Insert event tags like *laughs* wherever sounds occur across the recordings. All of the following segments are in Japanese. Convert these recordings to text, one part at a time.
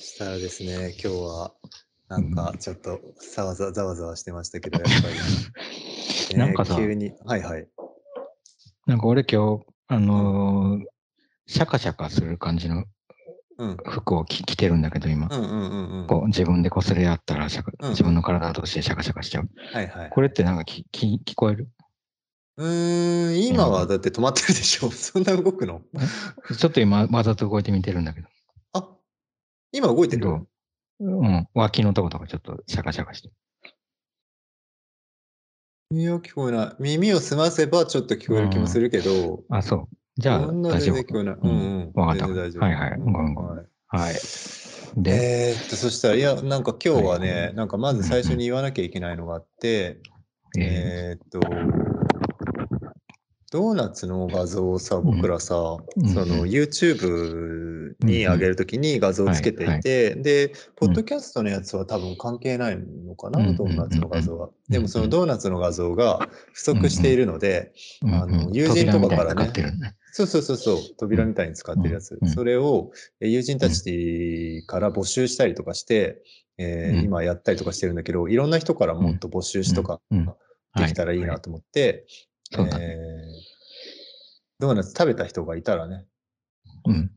したらですね、今日はなんかちょっとざわざわざわざわしてましたけど、やっぱり、*laughs* なんかさ急に、はいはい。なんか俺今日、あのーシャカシャカする感じのうん。服を着着てるんだけど、今。こう自分でこすれ合ったらシャ自分の体としてシャカシャカしちゃう。はいはい。これってなんかきき聞こえる？うーん、今はだって止まってるでしょ。*laughs* そんな動くの？*laughs* ちょっと今わざと動いてみてるんだけど。あ、今動いてる？どううん。脇のとことかちょっとシャカシャカしてる。耳は聞こえない。耳を澄ませばちょっと聞こえる気もするけど、あ、そう。じゃあそんな大丈夫。全然聞こえない。ううんんうん。わかった。はいはいうんごめんごめんはいはい。で、えーっと、そしたら、いや、なんか今日ははね、なんかまず最初に言わなきゃいけないのがあって、ええーっと、ドーナツの画像をさ、僕らさ、うん。その YouTube に上げるときに画像をつけていて、で、ポッドキャストのやつは多分関係ないのかな、うんドーナツの画像は。んでもそのドーナツの画像が不足しているので、ーあの友人とかからね。そうそうそうそう、扉みたいに使ってるやつ。うんそれをえ友人たちから募集したりとかして、えーうん。今やったりとかしてるんだけど、いろんな人からもっと募集しとかできたらいいなと思って。えードーナツ食べた人がいたらね、うん。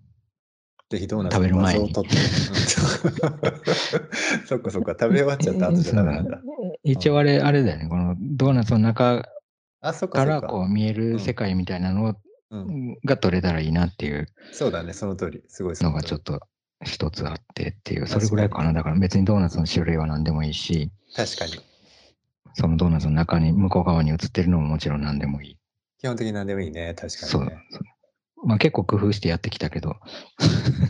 ぜひドーナツ食べるの画前に像を撮って。うん *laughs* そっかそっか、食べ終わっちゃった後じゃダメなんだ。*laughs* 一応あれ、あれだよね。このドーナツの中あ、そっかからそっか。こう見える世界みたいなのうん、が撮れたらいいなっていうそうだね、その通り。すごいそのがちょっと一つあってっていう、それぐらいかな。だから別にドーナツの種類は何でもいいし、確かに。そのドーナツの中に向こう側に映ってるのももちろん何でもいい。基本的に何でもいいね、確かそう。にね。。まあ結構工夫してやってきたけど、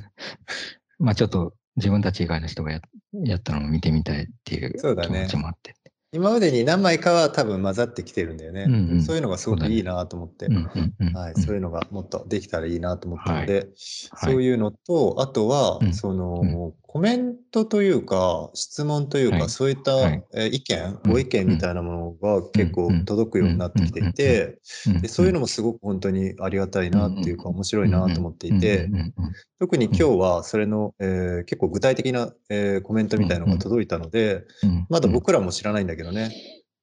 *laughs* まあちょっと自分たち以外の人がややったのを見てみたいっていうそうだね。気持ちもあって。今までに何枚かは多分混ざってきてるんだよね。うんうん。そういうのがすごくいいなと思って。そうい。うのがもっとできたらいいなと思ったので、はい。そういうのと、あとは、うん。その、うんコメントというか、質問というか、はい。そういった、はい。えー意見、うん。ご意見みたいなものが結構うん届くようになってきていて、うん。でそういうのもすごく本当にありがたいなっていうか、面白いなと思っていて特に今日はそれの、えー結構具体的な、えーコメントみたいなのが届いたので、うん。まだ僕らも知らないん。だけどね、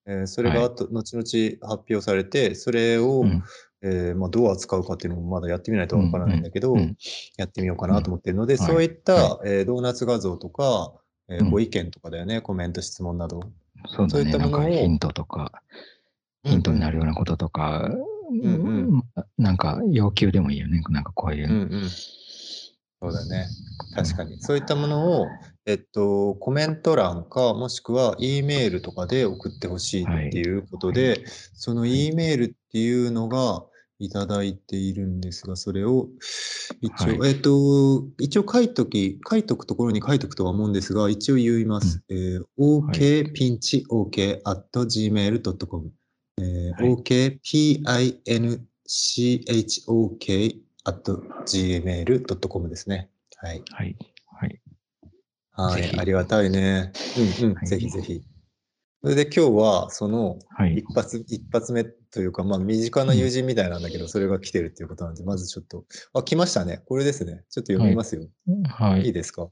えーそれが後後々発表されて、それを、うんえーまあ、どう扱うかっていうのもまだやってみないとわからないんだけど、うんうんやってみようかなと思ってるので、うんそういった、はえードーナツ画像とか、えーうんご意見とかだよね、コメント、質問など。そうだね。いったものをヒントとか、ヒントになるようなこととか、んうんなんか要求でもいいよね。なんかこういう。うんうん。そうだね。確かに。そういったものを、えっと、コメント欄か、もしくは E メールとかで送ってほしいっていうことで、はいその E メールっていうのがいただいているんですが、それを一応、はえっと、一応書いとき、書いとくところに書いとくとは思うんですが、一応言います。えー、okpinchok.gmail.com、えーはい okpinchok.gmail.com ですね。はい。はい。はい。はい。ありがたいね。うんうん。はいぜひぜひ。それで今日は、その、はい一。発、一発目というか、まあ、身近な友人みたいなんだけど、それが来てるっていうことなんで、まずちょっと、あ、来ましたね。これですね。ちょっと読みますよ。、はいい。いですか？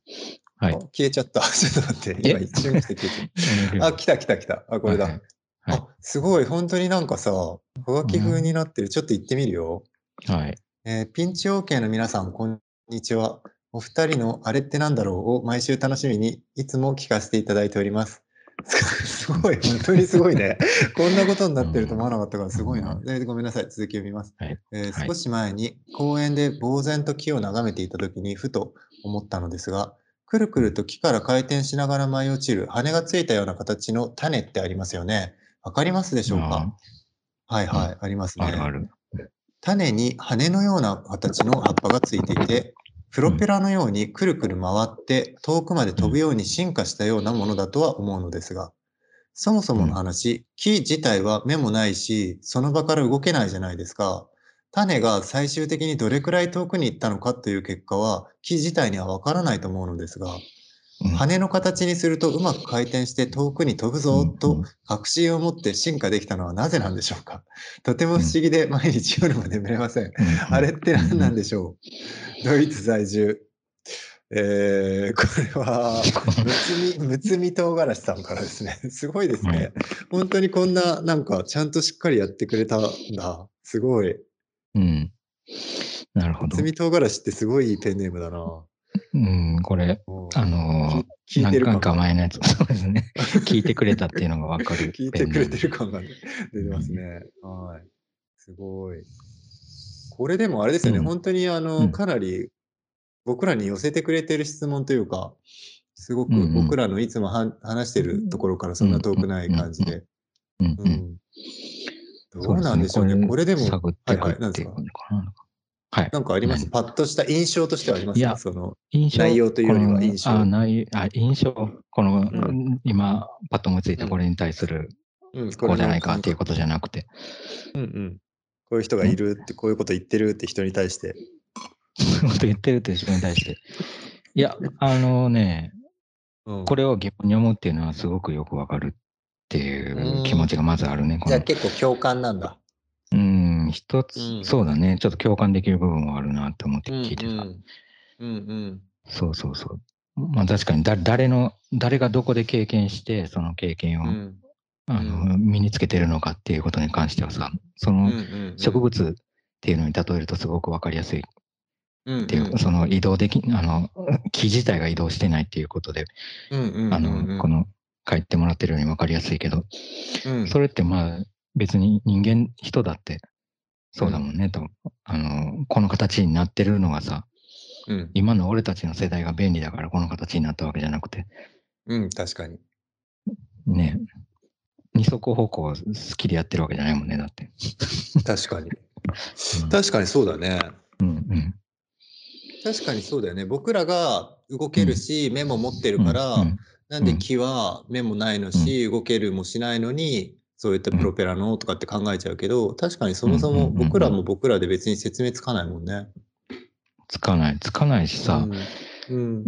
はいあ。消えちゃった。*laughs* ちょっと待って。今え一瞬して消えちゃった。*laughs* あ、来た来た来た。あ、これだ。はいはいあ、すごい。本当になんかさ、はがき風になってる。ちょっと行ってみるよ。はい。えーピンチ OK の皆さん、こんにちは。お二人のあれってなんだろうを毎週楽しみにいつも聞かせていただいております。*laughs* すごい、本当にすごいね。*laughs* こんなことになってると思わなかったからすごいな。でごめんなさい、続きを見ます。はいえーはい少し前に公園で呆然と木を眺めていた時にふと思ったのですが、くるくると木から回転しながら舞い落ちる羽がついたような形の種ってありますよね。わかりますでしょうか？はいはい、ありますね。種に羽のような形の葉っぱがついていて、プロペラのようにくるくる回って遠くまで飛ぶように進化したようなものだとは思うのですが、そもそもの話、木自体は目もないし、その場から動けないじゃないですか。種が最終的にどれくらい遠くに行ったのかという結果は、木自体にはわからないと思うのですが、うん羽の形にするとうまく回転して遠くに飛ぶぞと確信を持って進化できたのはなぜなんでしょうかとても不思議で毎日夜も眠れません。あれって何なんでしょうドイツ在住。えー、これは、むつみ、むつみ唐辛子さんからですね。すごいですね。本当にこんな、なんか、ちゃんとしっかりやってくれたんだ。すごい。うん。なるほどむつ。み唐辛子ってすごいいいペンネームだな。うん、これ、うんあの聞いてる何感前のやつ、*laughs* そうですね。聞いてくれたっていうのがわかる。*laughs* 聞いてくれてるか。感がね出てますね。はい。すごい。これでもあれですよね、うん本当にあの、うんかなり僕らに寄せてくれてる質問というか、すごくうんうん僕らのいつもは話してるところからそんな遠くない感じで。うんううん。ん。どうなんでしょうね。これでも、探っていっていう感じか？な。はい。なんかあります？何パッとした印象としてはあります？いやかその、印象内容というよりは印象。あ内あ印象、この、ん。今、パッと思いついたこれに対する、うん、こうじゃないかっていうことじゃなくて、うんうん。こういう人がいるって、こういうこと言ってるって人に対して。そういうこと言ってるって人に対して。いや、あのね、うん。これを疑問に思うっていうのはすごくよくわかるっていう気持ちがまずあるね。じゃあ結構共感なんだ。うん、一つ、うん。そうだね。ちょっと共感できる部分はあるなって思って聞いてた。うんうんうんそうそうそう。まあ確かにだ、誰の、誰がどこで経験して、その経験を、うん。うん。あの身につけてるのかっていうことに関してはさ、その植物っていうのに例えるとすごくわかりやすい。っていう、その移動でき、あの、木自体が移動してないっていうことで、あの、この、書いてもらってるようにわかりやすいけど、それってまあ別に人間、人だってそうだもんね、と。あの、この形になってるのがさ、うん今の俺たちの世代が便利だからこの形になったわけじゃなくて、うん、確かに。ね、二足歩行好きでやってるわけじゃないもんね、だって。確かに。うん確かにそうだね。うんうん。確かにそうだよね。僕らが動けるし、目も持ってるから、うんなんで木は目もないのし、動けるもしないのに、そういったプロペラのとかって考えちゃうけど、確かにそもそもうんうんうんうん僕らも僕らで別に説明つかないもんね。つかない、つかないしさ、うん。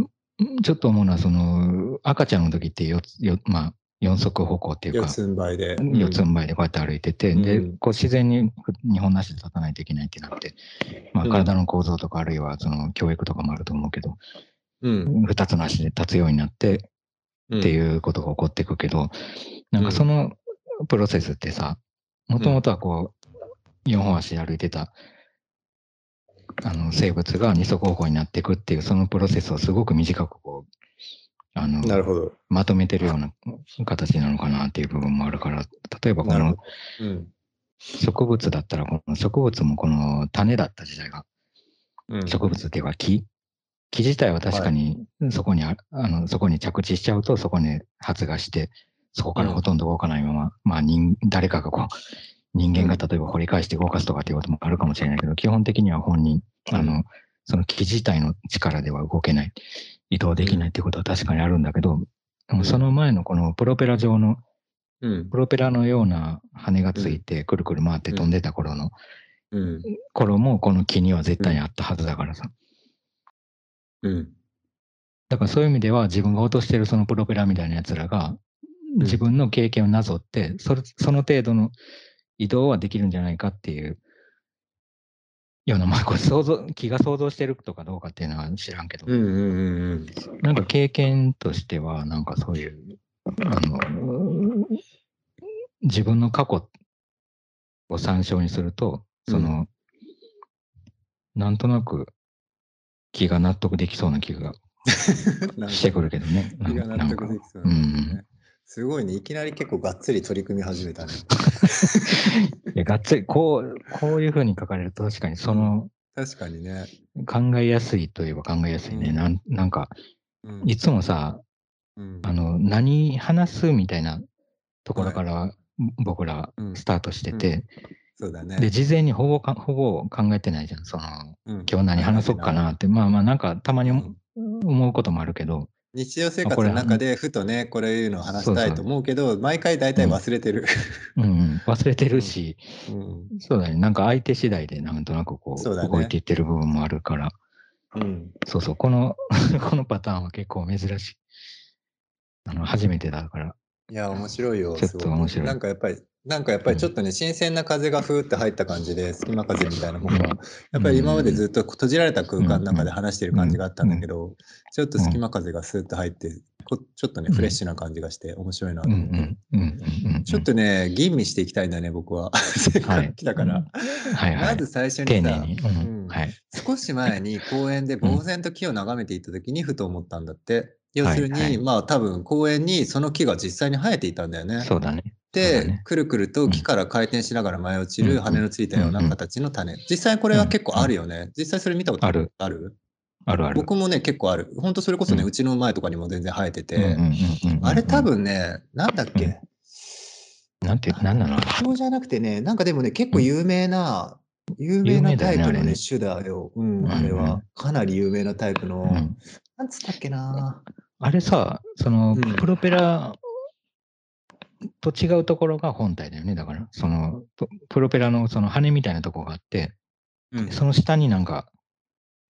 ちょっと思うのは、その、赤ちゃんの時ってよよ、まあ、四足歩行っていうか、四つん這いで。四つん這いでこうやって歩いてて、でうん、こう自然に日本なしで立たないといけないってなって、まあ、うん体の構造とか、あるいはその教育とかもあると思うけど、うん。二つの足で立つようになってうん。っていうことが起こっていくけど、なんかそのプロセスってさ、もともとはこう、四本足で歩いてた、あの生物が二足歩行になっていくっていう、そのプロセスをすごく短くこう、あの、なるほど。まとめてるような形なのかなっていう部分もあるから、例えばこの。植物だったら、この植物もこの種だった時代が、うん。植物っていうか木、木自体は確かにそこにあ、あの、そこに着地しちゃうと、そこに発芽して、そこからほとんど動かないまま、まあ人、誰かがこう、人間が例えば掘り返して動かすとかっていうこともあるかもしれないけど、基本的には本人、あの、その木自体の力では動けない、移動できないっていうことは確かにあるんだけど、その前のこのプロペラ状の、うん。プロペラのような羽がついて、くるくる回って飛んでた頃の、うん。頃もこの木には絶対にあったはずだからさ。うん。だからそういう意味では自分が落としてるそのプロペラみたいなやつらが自分の経験をなぞって、それその程度の移動はできるんじゃないかっていうような、まあこれ想像、*laughs* 気が想像してるとかどうかっていうのは知らんけど、うん。うん。うん。なんか経験としては、なんかそういう、あの、自分の過去を参照にすると、その、なんとなく気が納得できそうな気がしてくるけどね。*laughs* 気が納なんか得できそうん。すごいね。いきなり結構がっつり取り組み始めたね。*laughs* いやがっつり、こう、こういうふうに書かれると確かにその確かにね。考えやすいといえば考えやすいね。うんなんなんか、うんいつもさ、うんあの、何話すみたいなところから僕らうんスタートしてて、そうだね。で、事前にほぼか、ほぼ考えてないじゃん。その、うん今日何話そうかなって、まあまあなんかたまにうん思うこともあるけど、日常生活の中でふとね、これいうのを話したいと思うけど、毎回大体忘れてる。うんうん、忘れてるし、うん。そうだね。なんか相手次第でなんとなくこう、ね。動いていってる部分もあるから、うん。そうそう、この、*laughs* このパターンは結構珍しい。あの、初めてだから。いや、面白いよ。ちょっと面白い。なんかやっぱり、なんかやっぱりちょっとね、新鮮な風がふーって入った感じで、隙間風みたいなものが、やっぱり今までずっと閉じられた空間の中で話してる感じがあったんだけど、ちょっと隙間風がスーッと入って、ちょっとね、フレッシュな感じがして面白いなと思って。ちょっとね、吟味していきたいんだね、僕は。せっかく来たから。まず最初にさ、少し前に公園で呆然と木を眺めていた時にふと思ったんだって。要するに、まあ多分公園にその木が実際に生えていたんだよね。そうだね。で、ね、くるくると木から回転しながら舞い落ちる羽のついたような形の種。実際これは結構あるよね。実際それ見たことある。ある？あるある。僕もね、結構ある。本当それこそね、うちの前とかにも全然生えてて。あれ多分ね、なんだっけ？なんて、なんなの？そうじゃなくてね、なんかでもね、結構有名な、有名なタイプのね、種だよ。うん、あれは。かなり有名なタイプの。なんつったっけな？あれさ、その、プロペラと違うところが本体だよね。だから、その、プロペラのその羽みたいなところがあって、うん、その下になんか、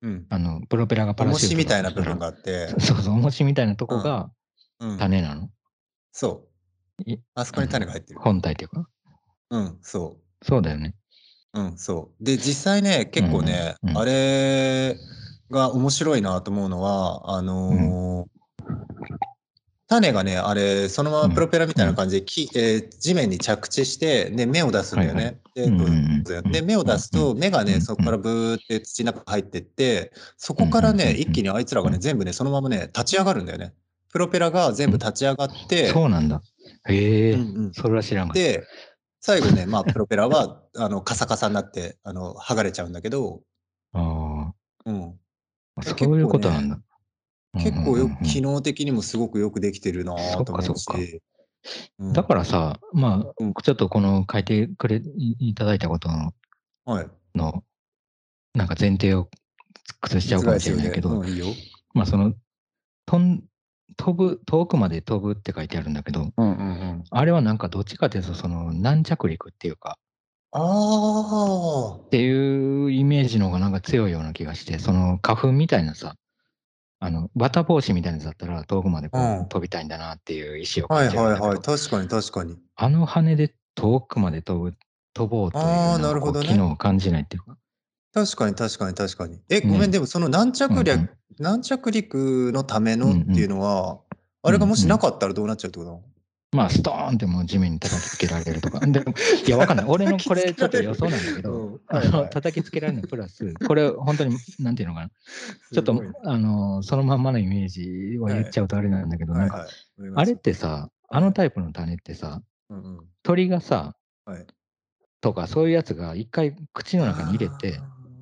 うん、あの、プロペラがパラシュート。みたいな部分があって。*laughs* そうそう、重しみたいなとこが種なの、うん、そう。あそこに種が入ってる。本体っていうか？うん、そう。そうだよね。うん、そう。で、実際ね、結構ね、うんうん、あれが面白いなと思うのは、あのー種がね、あれ、そのままプロペラみたいな感じで、きえー地面に着地して、で、芽を出すんだよね。で、で、芽を出すと、芽がね、そこからブーって土の中入ってって、そこからね、一気にあいつらがね、全部ね、そのままね、立ち上がるんだよね。プロペラが全部立ち上がって、そうなんだ。へえ、うんうん、それは知らんかった。で、最後ね、まあ、プロペラは、*laughs* あの、カサカサになって、あの、剥がれちゃうんだけど、ああ。うん。そういうことなんだ。結構よく、機能的にもすごくよくできてるなと思うし。だからさ、まあ、ちょっとこの書いてくれいただいたことの、はい。の、なんか前提を崩しちゃうかもしれないけど、いいよ。まあその、飛ん飛ぶ、遠くまで飛ぶって書いてあるんだけど、うんうんうん、あれはなんかどっちかというと、その軟着陸っていうか、ああ。っていうイメージの方がなんか強いような気がして、その花粉みたいなさ、あの、綿帽子みたいなやつだったら遠くまでこう飛びたいんだなっていう意思をはいはいはい。確かに確かに。あの羽で遠くまで飛ぶ、飛ぼうというあなるほどね機能を感じないっていうか。確かに確かに確かに。え、ごめん、でもその軟着うんう陸、ん。軟着陸のためのっていうのは、あれがもしなかったらどうなっちゃうってことなの？まあ、ストーンってもう地面に叩きつけられるとか。でいや、わかんない。俺のこれちょっと予想なんだけど、あの叩きつけられるのプラス、これ本当に、なんていうのかな。ちょっと、あの、そのまんまのイメージを言っちゃうとあれなんだけど、なんか、あれってさ、あのタイプの種ってさ、鳥がさ、とかそういうやつが一回口の中に入れて、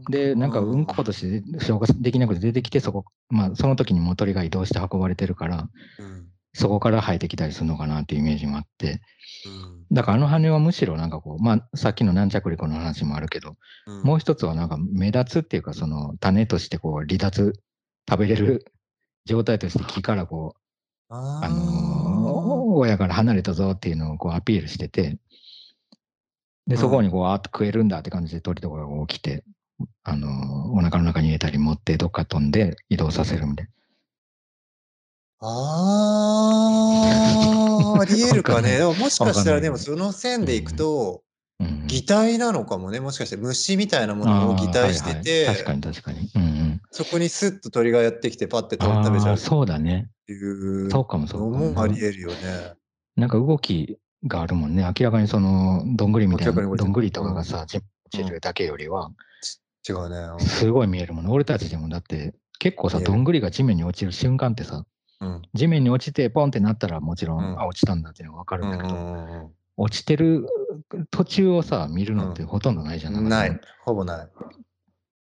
で、なんかうんことして消化できなくて出てきて、そこ、まあ、その時にも鳥が移動して運ばれてるから、そこから生えてきたりするのかなっていうイメージもあって、だからあの羽はむしろなんかこう、まあさっきの軟着陸の話もあるけど、もう一つはなんか目立つっていうかその種としてこう離脱、食べれる状態として木からこう、あの親から離れたぞっていうのをこうアピールしてて、で、そこにこう、あっと食えるんだって感じで鳥とかが起きて、あのお腹の中に入れたり持ってどっか飛んで移動させるみたいな。ああ、ありえるかね。でももしかしたらでもその線でいくと、擬態なのかもね。もしかして虫みたいなものを擬態してて、確かに確かに。うんうん、そこにスッと鳥がやってきてパッて食べちゃうそうだね。っていうそうかもそうかも。ありえるよね。なんか動きがあるもんね。明らかにそのどんぐりみたいな、どんぐりとかがさ、散るだけよりは、違うね。すごい見えるもんね。俺たちでもだって結構さ、どんぐりが地面に落ちる瞬間ってさ、地面に落ちてポンってなったらもちろん、うん、あ落ちたんだっていうのが分かるんだけど、落ちてる途中をさ見るのってほとんどないじゃない、うん、ない。ほぼない。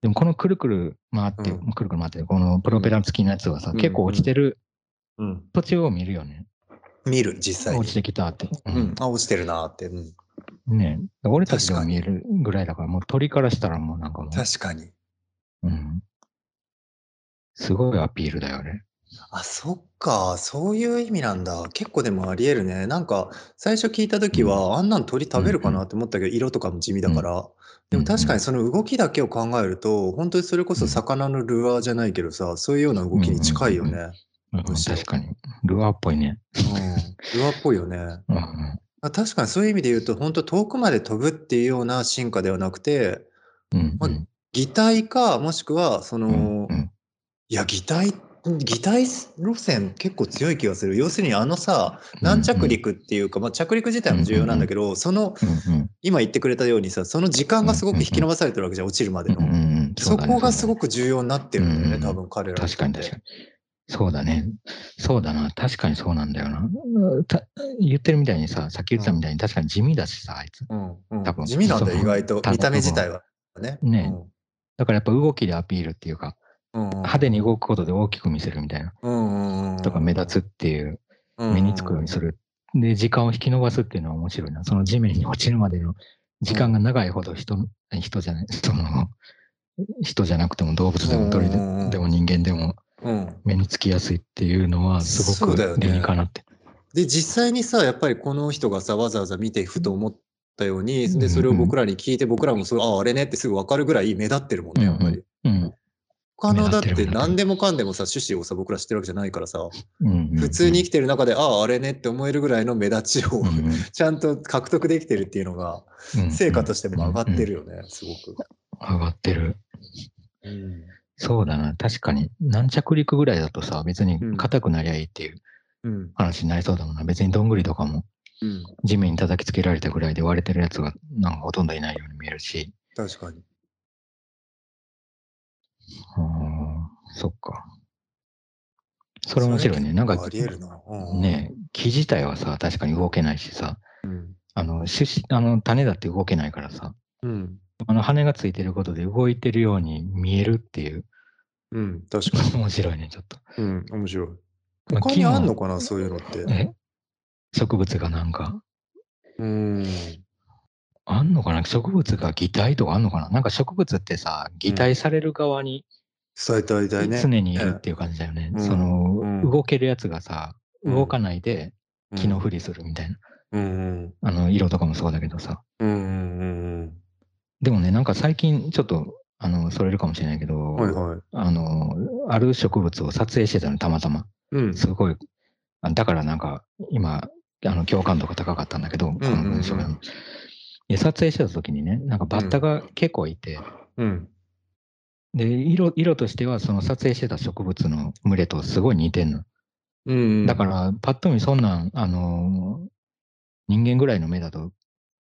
でもこのくるくる回って、うん、くるくる回ってこのプロペラ付きのやつはさ、結構落ちてる途中を見るよね、見る実際に。落ちてきたって、うん。あ落ちてるなって、ね。俺たちでも見えるぐらいだからもう鳥からしたらもうなんかもう。確かに。うん。すごいアピールだよねあ、そっか、そういう意味なんだ。結構でもありえるね。なんか、最初聞いた時は、あんなん鳥食べるかなって思ったけど、色とかも地味だから。でも確かにその動きだけを考えると、本当にそれこそ魚のルアーじゃないけどさ、そういうような動きに近いよね。確かに。ルアーっぽいね。うん。ルアーっぽいよね。うんあ確かにそういう意味で言うと、本当遠くまで飛ぶっていうような進化ではなくて、うんまあ擬態か、もしくは、その、うんうんいや、擬態、擬態路線結構強い気がする。要するにあのさ、軟着陸っていうか、まあ、着陸自体も重要なんだけど、その、今言ってくれたようにさ、その時間がすごく引き伸ばされてるわけじゃん、落ちるまでの。そこがすごくく重要になってるんだよね、多分彼ら確かに確かに。そうだね。そうだな。確かにそうなんだよな。た言ってるみたいにさ、さっき言ってたみたいに確かに地味だしさ、あいつ。うんうん多分地味なんだよ、意外と。見た目自体はね。ねだからやっぱ動きでアピールっていうか、派手に動くことで大きく見せるみたいな。とか目立つっていう、うん目につくようにする。で、時間を引き伸ばすっていうのは面白いな。その地面に落ちるまでの時間が長いほど人の、人じゃない、その、人じゃなくても動物でも鳥でも人間でもうん目につきやすいっていうのはすごく理にかなって。で実際にさやっぱりこの人がさわざわざ見てふと思ったようにうんでそれを僕らに聞いて僕らもそれああれねってすぐ分かるぐらい目立ってるもんねやっぱり。うん。他のだって何でもかんでもさ趣旨をさ僕ら知ってるわけじゃないからさうん普通に生きてる中であああれねって思えるぐらいの目立ちを *laughs* ちゃんと獲得できてるっていうのがうん成果としても上がってるよねすごく。上がってる。うんそうだな。確かに、軟着陸ぐらいだとさ、別にうん硬くなりゃいいっていううん話になりそうだもんな。別にどんぐりとかもうん地面に叩きつけられたぐらいで割れてるやつがなんかほとんどいないように見えるし。確かに。うんそっか。それ面白いね。なんかありえるな。うんね、木自体はさ、確かに動けないしさ、うんあの、種子、あの、種だって動けないからさ、うんあの羽がついてることで動いてるように見えるっていう、うん確かに。*laughs* 面白いね、ちょっと。うん面白い。まあ他にあんのかなそういうのって。え？植物がなんか、うん。あんのかな？植物が擬態とかあんのかな？なんか植物ってさ、擬態される側に伝えたいたいね。常にいるっていう感じだよね。うんその、うん動けるやつがさ、うん動かないでうん木のふりするみたいな。うんうん。あの、色とかもそうだけどさ。うんうんでもね、なんか最近ちょっと、あの、それるかもしれないけど、うん。はいはい。あの、ある植物を撮影してたの、たまたま。うん。すごい、あだからなんか、今、あの、共感度が高かったんだけど、この文章が。うんうんうんで撮影してた時にね、なんかバッタが結構いて、うん。で、色、色としてはその撮影してた植物の群れとすごい似てんの。うん。だから、パッと見そんなん、あのー人間ぐらいの目だと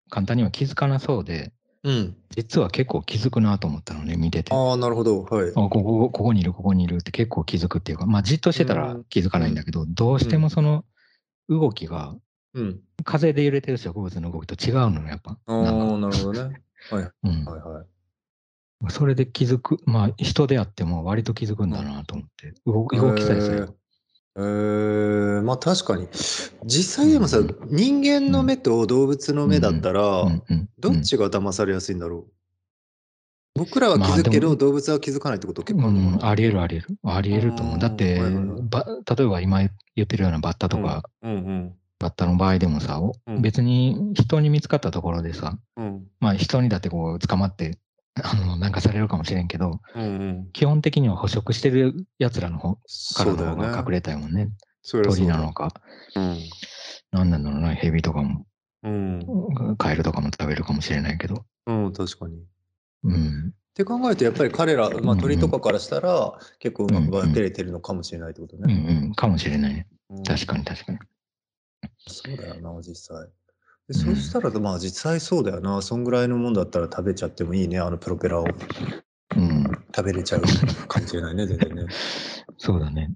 簡単には気づかなそうで、うん。実は結構気づくなと思ったのね、見てて。あああ、なるほど。はい。ここ、ここにいる、ここにいるって結構気づくっていうか、まあじっとしてたら気づかないんだけど、どうしてもその動きが、うん。風で揺れてる植物の動きと違うのよ、やっぱ。ああ、なるほどね。はいうん。はいはい。それで気づく、まあ人であっても割と気づくんだなと思って、動動きさえすれば。えー、まあ確かに。実際でもさ、人間の目と動物の目だったら、うんうんどっちが騙されやすいんだろう？僕らは気づくけど、動物は気づかないってこと結構あるうんありえるありえる。ありえると思う。だって、ば例えば今言ってるようなバッタとか、うんうんバッタの場合でもさ、別に人に見つかったところでさ、うん。まあ人にだってこう捕まって、*laughs* あの、なんかされるかもしれんけど、うんうん。基本的には捕食してる奴らの方からの方が隠れたいもんね。鳥なのか、うん。なんなんだろうな、蛇とかも、うん。カエルとかも食べるかもしれないけど。うん確かに。っうん。て考えるとやっぱり彼ら、まあ、うん。鳥とかからしたら結構うまく分けれてるのかもしれないってことうんね、うん。かもしれないね。うん。確かに確かに。そうだよな実際でそうしたらまあ実際そうだよなそんぐらいのもんだったら食べちゃってもいいねあのプロペラをうん。食べれちゃうかもしれないね全然ね *laughs* そうだね。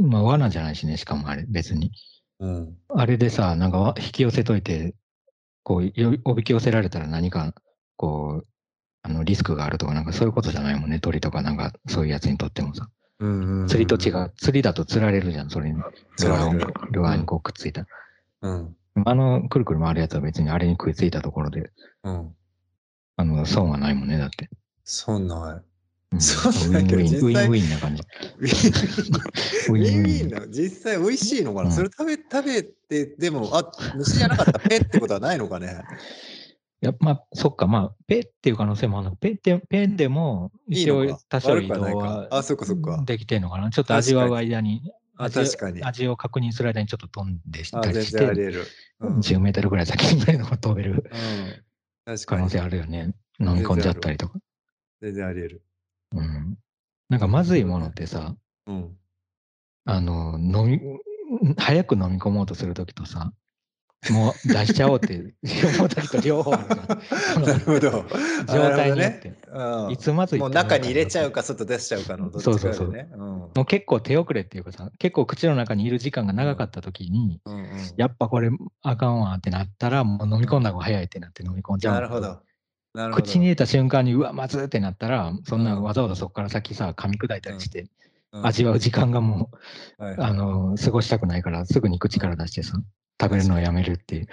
まあ罠じゃないしね、しかもあれ、別に。うんあれでさ、なんかわ引き寄せといて、こう、よおびき寄せられたら何か、こう、あの、リスクがあるとか、なんかそういうことじゃないもんね。鳥とかなんか、そういうやつにとってもさ。うんうんうん釣りと違う。釣りだと釣られるじゃん、それに。釣られるルアーにこうくっついた。うんあの、くるくる回るやつは別にあれに食いついたところで、うん。あの、損はないもんね、だって。そんない。うん。そうだけどウィンウィン、ウィンウィンな感じ。*laughs* ウィンウウィンな実際美味しいのかな、うん。それ食べ食べてでもあ虫じゃなかった。ら *laughs* ペってことはないのかね？いや、まあ、そっか、まあ、ペっていう可能性もあるの。ペって、ペでも、一応多少移動はないはか。あそっかそっか。できてんのかな。ちょっと味わう間に、あ味確かに味を確認する間にちょっと飛んでしあたりして全然あり、得る10メートルぐらい先ぐらいの飛べるうん。確可能性あるよね。飲み込んじゃったりとか。全然あり得る。うん。なんかまずいものってさ、うん。あの、飲み、早く飲み込もうとするときとさ、もう出しちゃおうって思う *laughs* *laughs* ときと両方あるじゃん。なるほど。状態によって。うんいつまずいもう中に入れちゃうか外出しちゃうかのどっちかだよね。うんもう結構手遅れっていうかさ、結構口の中にいる時間が長かったときに、うんうんやっぱこれあかんわってなったら、もう飲み込んだ方が早いってなって飲み込んじゃう。なるほ。ど。なるほど。口に入れた瞬間に、うわ、まずってなったら、そんなわざわざそこから先さ、噛み砕いたりして、うん味わう時間がもう、はいあの、過ごしたくないから、すぐに口から出してさ、食べるのをやめるっていう。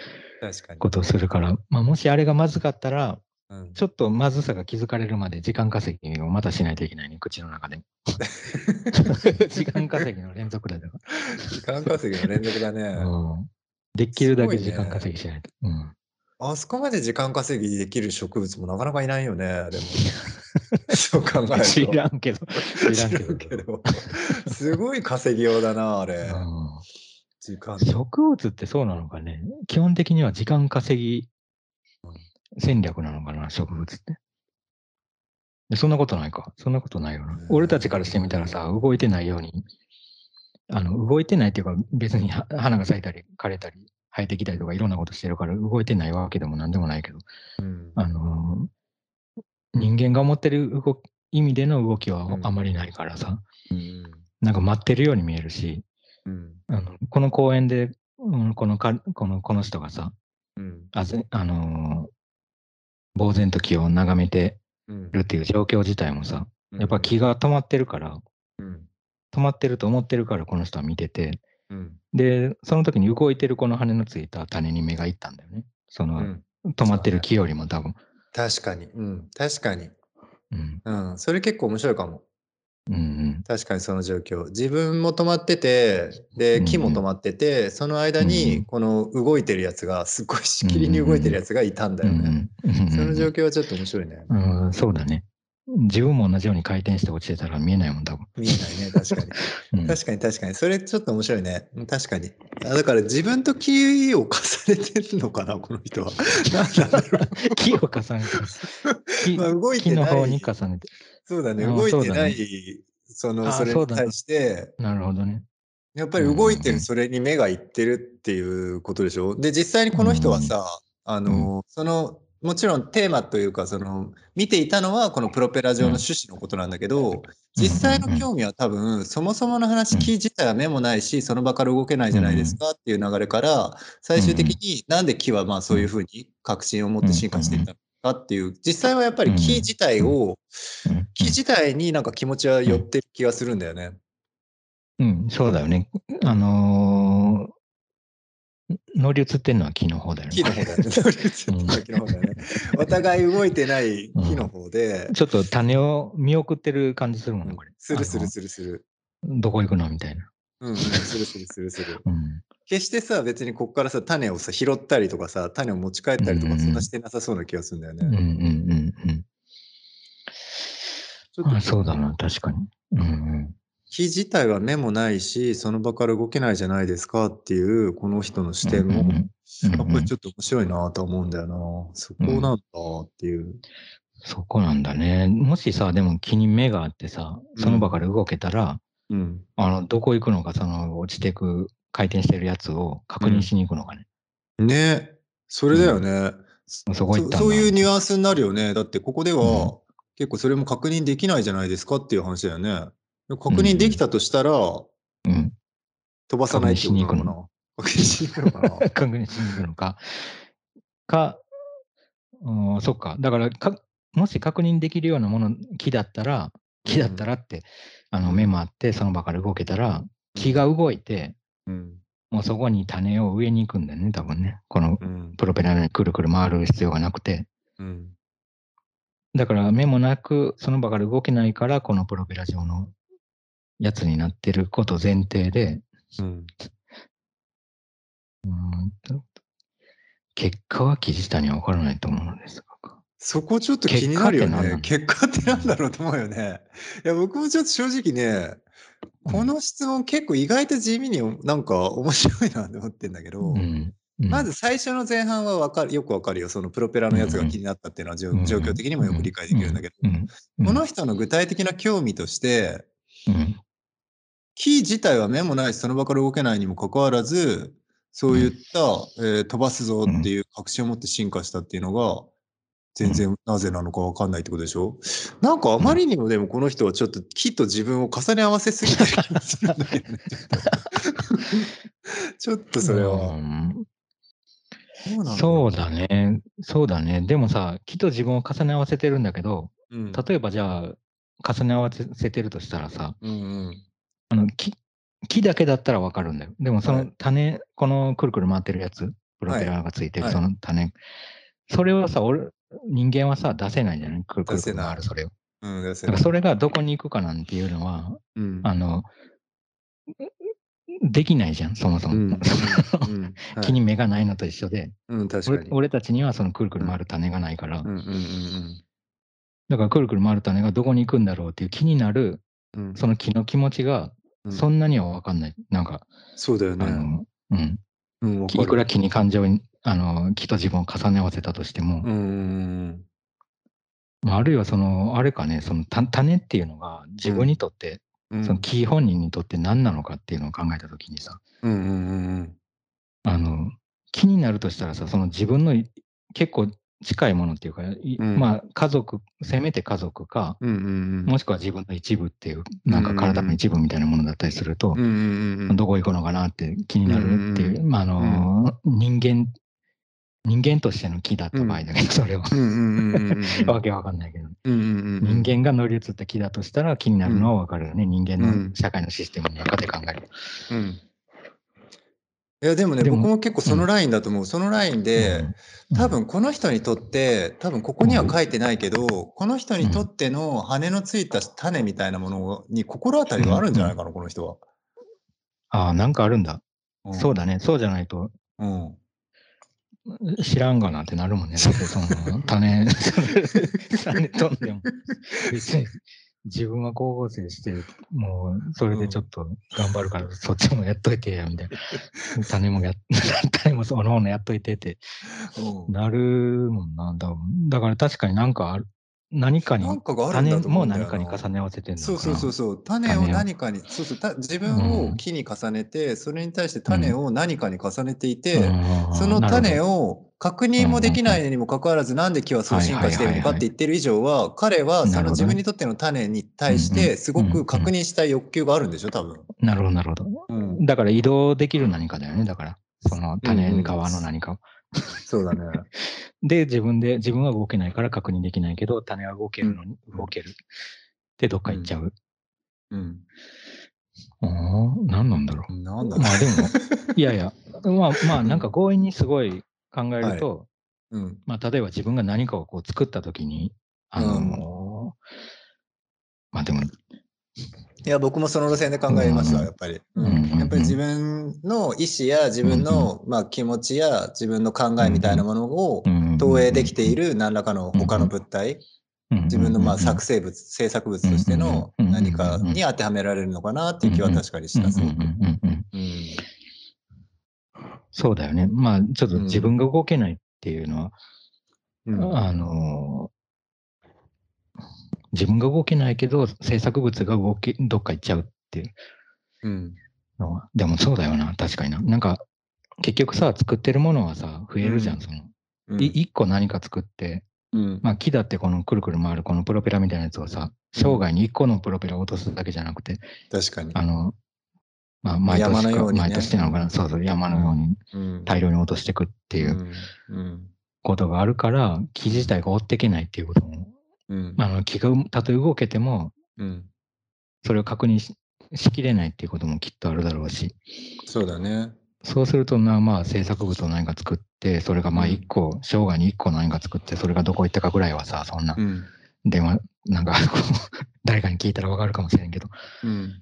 ことをするから、まあ、もしあれがまずかったら、うんちょっとまずさが気づかれるまで時間稼ぎをまたしないといけないね、口の中で。*laughs* 時間稼ぎの連続だとか。時間稼ぎの連続だね。うん。できるだけ時間稼ぎしないと。うん。あそこまで時間稼ぎできる植物もなかなかいないよね、でも。*laughs* そう考えると。知らんけど。知らんけど。けど。すごい稼ぎようだな、あれ。うん時間。植物ってそうなのかね。基本的には時間稼ぎ戦略なのかな、植物って。でそんなことないか。そんなことないよなうん。俺たちからしてみたらさ、動いてないように、あの、動いてないっていうか、別には花が咲いたり、枯れたり、生えてきたりとかいろんなことしてるから、動いてないわけでもなんでもないけど、うんあのー人間が思ってる動き意味での動きはうんあまりないからさ、うんなんか待ってるように見えるし、うんあのこの公園で、うんこのかこのこの人がさ、うんあぜあのー呆然と木を眺めてうんるっていう状況自体もさ、うんやっぱ気が止まってるから、うん止まってると思ってるからこの人は見てて、うんで、その時に動いてるこの羽のついた種に目がいったんだよね。その、うん止まってる木よりも多分。確かに。うん。確かに。うん。うん。それ結構面白いかも。うんうん。確かにその状況。自分も止まってて、で、うん木も止まってて、その間うんに、この動いてるやつが、すっごいしきりに動いてるやつがいたんだよね。うんうんその状況はちょっと面白いね。うん、そうだね。自分も同じように回転して落ちてたら見えないもん、多分。見えないね、確かに。*laughs* うん確かに確かに。それちょっと面白いね。うん確かに。あだから自分と木を重ねてるのかな、この人は。*laughs* なんだろう。木を重ねて、*laughs* 木まあ動いてない木の方に重ねて。そうだね、動いてない、そねその、それに対して、なるほどね。やっぱり動いてうんうんうんるそれに目がいってるっていうことでしょ？で、実際にこの人はさ、あの、その、もちろんテーマというか、その、見ていたのはこのプロペラ上の趣旨のことなんだけど、実際の興味は多分、そもそもの話、うん木自体は目もないし、その場から動けないじゃないですかっていう流れから、最終的になんで木はまあそういうふうに確信を持って進化していったのかっていう、実際はやっぱり木自体を、うん木自体になんか気持ちは寄ってる気がするんだよね。うん、そうだよね。あのー乗り移ってんのは木の方だよね。木の方だよね。木の方だよね。お互い動いてない木の方で、ちょっと種を見送ってる感じするもんね、これ。するするる。するする。どこ行くのみたいな。うん、うん、するするするする。うん。決してさ、別にここからさ、種をさ、拾ったりとかさ、種を持ち帰ったりとか、うんうんそんなしてなさそうな気がするんだようんうんね。うんうん。あそうだな、確かに。うんうん。木自体は目もないし、その場から動けないじゃないですかっていう、この人の視点も、うんうんうんやっぱりちょっと面白いなと思うんだよな。そこなんだっていう。そこなんだね。もしさ、でも木に目があってさ、その場から動けたら、うん。あの、どこ行くのか、その落ちていく、回転してるやつを確認しに行くのかね。ねそれだよね。そこ行ったんだそそういうニュアンスになるよね。だってここでは、うん結構それも確認できないじゃないですかっていう話だよね。確認できたとしたら、うん。飛ばさないってことなのかな確認しに。行くのかな確認しに。行くのか。か、うん、そっか。だからか、もし確認できるようなもの、木だったら、木だったらって、あの、目もあって、その場から動けたら、木が動いて、うん。もうそこに。種を植えに。行くんだよね、多分ね。このうん。プロペラに。くるくる回る必要がなくて。うん。だから目もなく、その場から動けないから、このプロペラ上のやつになってること前提で、うん。うーんと結果は記事には分からないと思うのですが。そこちょっと気になるよね。結結果ってなんだろうと思うよね。いや、僕もちょっと正直ね、この質問結構意外と地味になんか面白いなって思ってんだけど、うん。まず最初の前半はわかるよくわかるよ。そのプロペラのやつが気になったっていうのは、状況的にもよく理解できるんだけど、この人の具体的な興味として、木自体は目もないし、その場から動けないにもかかわらず、そういった、えー飛ばすぞっていう確信を持って進化したっていうのが、全然なぜなのかわかんないってことでしょ？なんかあまりにもでもこの人はちょっと木と自分を重ね合わせすぎてる気がするんだけどね。*laughs* ちょっとそれは。そうだね。そうだね。でもさ、木と自分を重ね合わせてるんだけど、うん、例えばじゃあ、重ね合わせてるとしたらさ、うんうん、あの木木だけだったらわかるんだよ。でもその種、はい、このくるくる回ってるやつ、プロペラがついてるその種、はい、それはさ、俺、人間はさ、出せないじゃない？くるくる回るそれを。うん、だからそれがどこに行くかなんていうのは、うん、あの、できないじゃん、そもそも。うんうん *laughs* 木に目がないのと一緒で、うん俺、俺たちにはそのくるくる回る種がないから、だからくるくる回る種がどこに行くんだろうっていう気になる、その木の気持ちが、そんなには分かんない。なんか、そうだよね。うん。うん、いくら気に感情に、あの、木と自分を重ね合わせたとしても、うんあるいはその、あれかね、その種っていうのが自分にとってそのキー本人にとって何なのかっていうのを考えたときにさ、うんうんうん。あの、気になるとしたらさ、その自分の結構近いものっていうか、うん、まあ家族、せめて家族か、うんうんうん、もしくは自分の一部っていう、なんか体の一部みたいなものだったりすると、うんうんうん、どこ行くのかなって気になるっていう、うんうん、まああの、人間人間としての木だった場合だけど、それは。わけわかんないけど。人間が乗り移った木だとしたら気になるのはわかるよね。人間の社会のシステムの中で考える。うん、いやでもね僕も結構そのラインだと思う、そのラインで、多分この人にとって多分ここには書いてないけど、この人にとっての羽のついた種みたいなものに心当たりがあるんじゃないかな、この人は。ああなんかあるんだ、そうだね。そうじゃないと、うん、知らんがなってなるもんね。その *laughs* 種、*laughs* 種飛んでも、別に自分は高校生して、もうそれでちょっと頑張るから、そっちもやっといてや、みたいな。*laughs* 種もや、*laughs* 種もそのものやっといてって、なるもんな。んだ。だから確かになんかある、何かに、なんかがあるんだと思うんだよな。種も何かに重ね合わせてるのそうそうそうそう。種を何かに、そうそうた、自分を木に重ねて、それに対して種を何かに重ねていて、うん、その種を確認もできないにもかかわらず、なんで木はそう進化してるのかって言ってる以上は、彼はその自分にとっての種に対して、すごく確認したい欲求があるんでしょ、多分。なるほど、なるほど。うん、だから移動できる何かだよね、だから。その種側の何かを。そうだね。*laughs* で、自分で、自分は動けないから確認できないけど、種は動けるのに動ける。で、どっか行っちゃう。うん。ああ、何なんだろう。なんだまあでも、いやいや、まあまあ、なんか強引にすごい考えると、はい、うん、まあ例えば自分が何かをこう作ったときに、あのーうん、まあでも、いや、僕もその路線で考えました、やっぱり。うん、やっぱり自分の意思や自分の、まあ、気持ちや自分の考えみたいなものを投影できている何らかの他の物体、自分のまあ作成物、制作物としての何かに当てはめられるのかなっていう気は確かにした、すごく。そうだよね。まあ、ちょっと自分が動けないっていうのは、うん、あの自分が動けないけど、制作物が動け、どっか行っちゃうっていうのは、うん、でもそうだよな、確かにな。なんか、結局さ、作ってるものはさ、増えるじゃん、うん、その。一、個何か作って、うん、まあ木だってこのくるくる回るこのプロペラみたいなやつをさ、生涯に一個のプロペラを落とすだけじゃなくて、確かに。あの、まあ、毎年か、ね、毎年なのかな、そうそう、山のように大量に落としていくっていうことがあるから、木自体が追っていけないっていうこともうん、あの気がたとえ動けても、うん、それを確認ししきれないっていうこともきっとあるだろうし。そうだね。そうするとな、まあ、制作物を何か作って、それがまあ一個、うん、生涯に一個何か作って、それがどこ行ったかぐらいはさ、そんな、電話、なんか *laughs* 誰かに聞いたらわかるかもしれんけど、うん、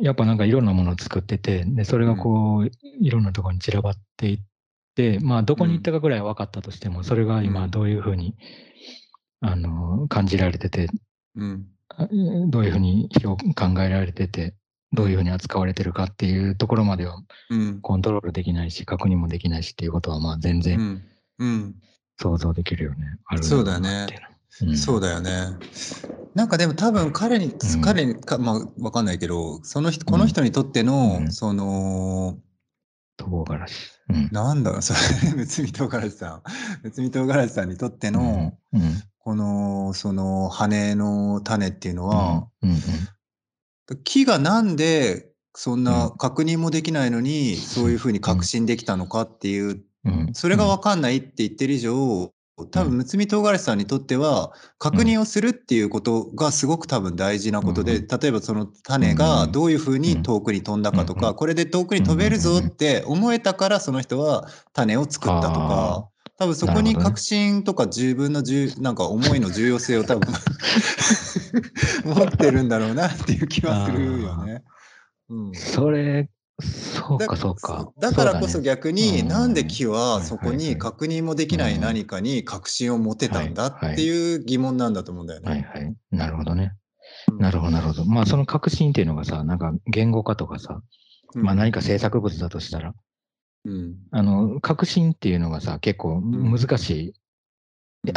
やっぱなんかいろんなものを作ってて、で、それがこう、いろんなところに散らばっていって、まあ、どこに行ったかぐらいは分かったとしても、それが今どういうふうに、あの、感じられてて、うん、どういうふうに考えられてて、どういうふうに扱われてるかっていうところまではコントロールできないし、確認もできないしっていうことは、まあ全然想像できるよね。あるそうだね。うん、そうだよね。なんかでも多分彼に、うん、彼にか、まあわかんないけど、その人、この人にとっての、うん、その、唐辛子。うん、なんだろう、それ、*laughs* 別に唐辛子さん。別に唐辛子さんにとっての、この、その、羽の種っていうのは、木がなんでそんな確認もできないのに、そういうふうに確信できたのかっていう、それが分かんないって言ってる以上、多分、むつみ唐辛子さんにとっては、確認をするっていうことがすごく多分大事なことで、例えばその種がどういうふうに遠くに飛んだかとか、これで遠くに飛べるぞって思えたから、その人は種を作ったとか、多分そこに確信とか自分のじゅなんか思いの重要性を多分 *laughs* *laughs* 持ってるんだろうなっていう気はするよね。うん、それ、そうかそうか。だからこそ逆に、なんで木はそこに確認もできない何かに確信を持てたんだっていう疑問なんだと思うんだよね。はいはい。なるほどね。なるほどなるほど。まあその確信っていうのがさ、なんか言語化とかさ、まあ何か制作物だとしたら、うん、あの、革新っていうのがさ、結構難しい。うん、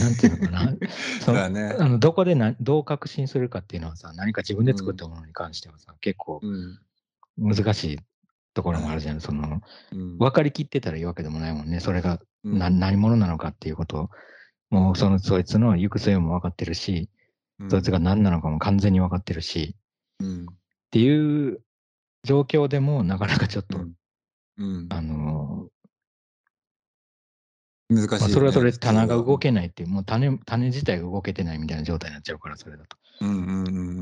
なんていうのかな。そのね、あのどこでなどう革新するかっていうのはさ、何か自分で作ったものに関してはさ、結構難しいところもあるじゃん。その、分かりきってたらいいわけでもないもんね。それがな、何者なのかっていうこと。を、もうその、そいつの行く末も分かってるし、そいつが何なのかも完全に分かってるし、っていう状況でもなかなかちょっと、うん。あの難しい、ね、まあ、それはそれ、棚が動けないっていう、もう種種自体が動けてないみたいな状態になっちゃうから、それだと。